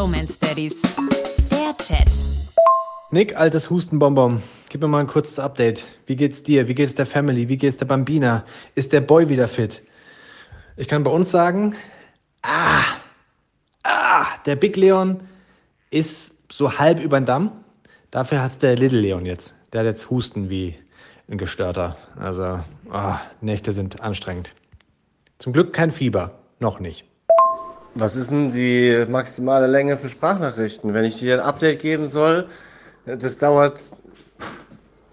Bromance Daddies. Der Chat. Nick, altes Hustenbonbon, gib mir mal ein kurzes Update. Wie geht's dir? Wie geht's der Family? Wie geht's der Bambina? Ist der Boy wieder fit? Ich kann bei uns sagen, ah, ah, der Big Leon ist so halb über den Damm. Dafür hat's der Little Leon jetzt. Der hat jetzt Husten wie ein Gestörter. Also, oh, Nächte sind anstrengend. Zum Glück kein Fieber. Noch nicht. Was ist denn die maximale Länge für Sprachnachrichten? Wenn ich dir ein Update geben soll, das dauert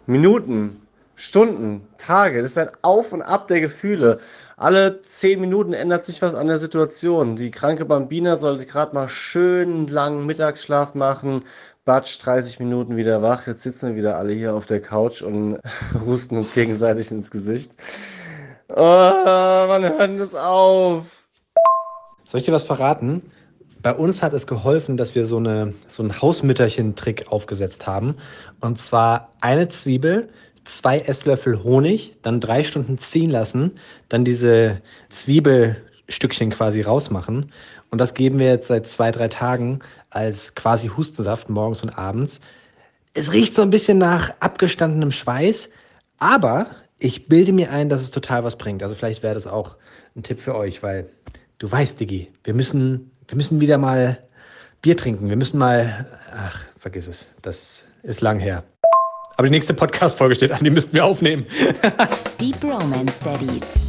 Minuten, Stunden, Tage. Das ist ein Auf und Ab der Gefühle. Alle zehn Minuten ändert sich was an der Situation. Die kranke Bambina sollte gerade mal schön langen Mittagsschlaf machen. Batsch, 30 Minuten wieder wach. Jetzt sitzen wir wieder alle hier auf der Couch und husten uns gegenseitig ins Gesicht. Oh, wann hört das auf? Soll ich dir was verraten? Bei uns hat es geholfen, dass wir so, eine, so einen Hausmütterchen-Trick aufgesetzt haben. Und zwar eine Zwiebel, zwei Esslöffel Honig, dann drei Stunden ziehen lassen, dann diese Zwiebelstückchen quasi rausmachen. Und das geben wir jetzt seit zwei, drei Tagen als quasi Hustensaft morgens und abends. Es riecht so ein bisschen nach abgestandenem Schweiß, aber ich bilde mir ein, dass es total was bringt. Also vielleicht wäre das auch ein Tipp für euch, weil du weißt, Diggi, wir müssen, wir müssen wieder mal Bier trinken. Wir müssen mal, ach, vergiss es, das ist lang her. Aber die nächste Podcast-Folge steht an, die müssten wir aufnehmen. Die Bromance Daddies.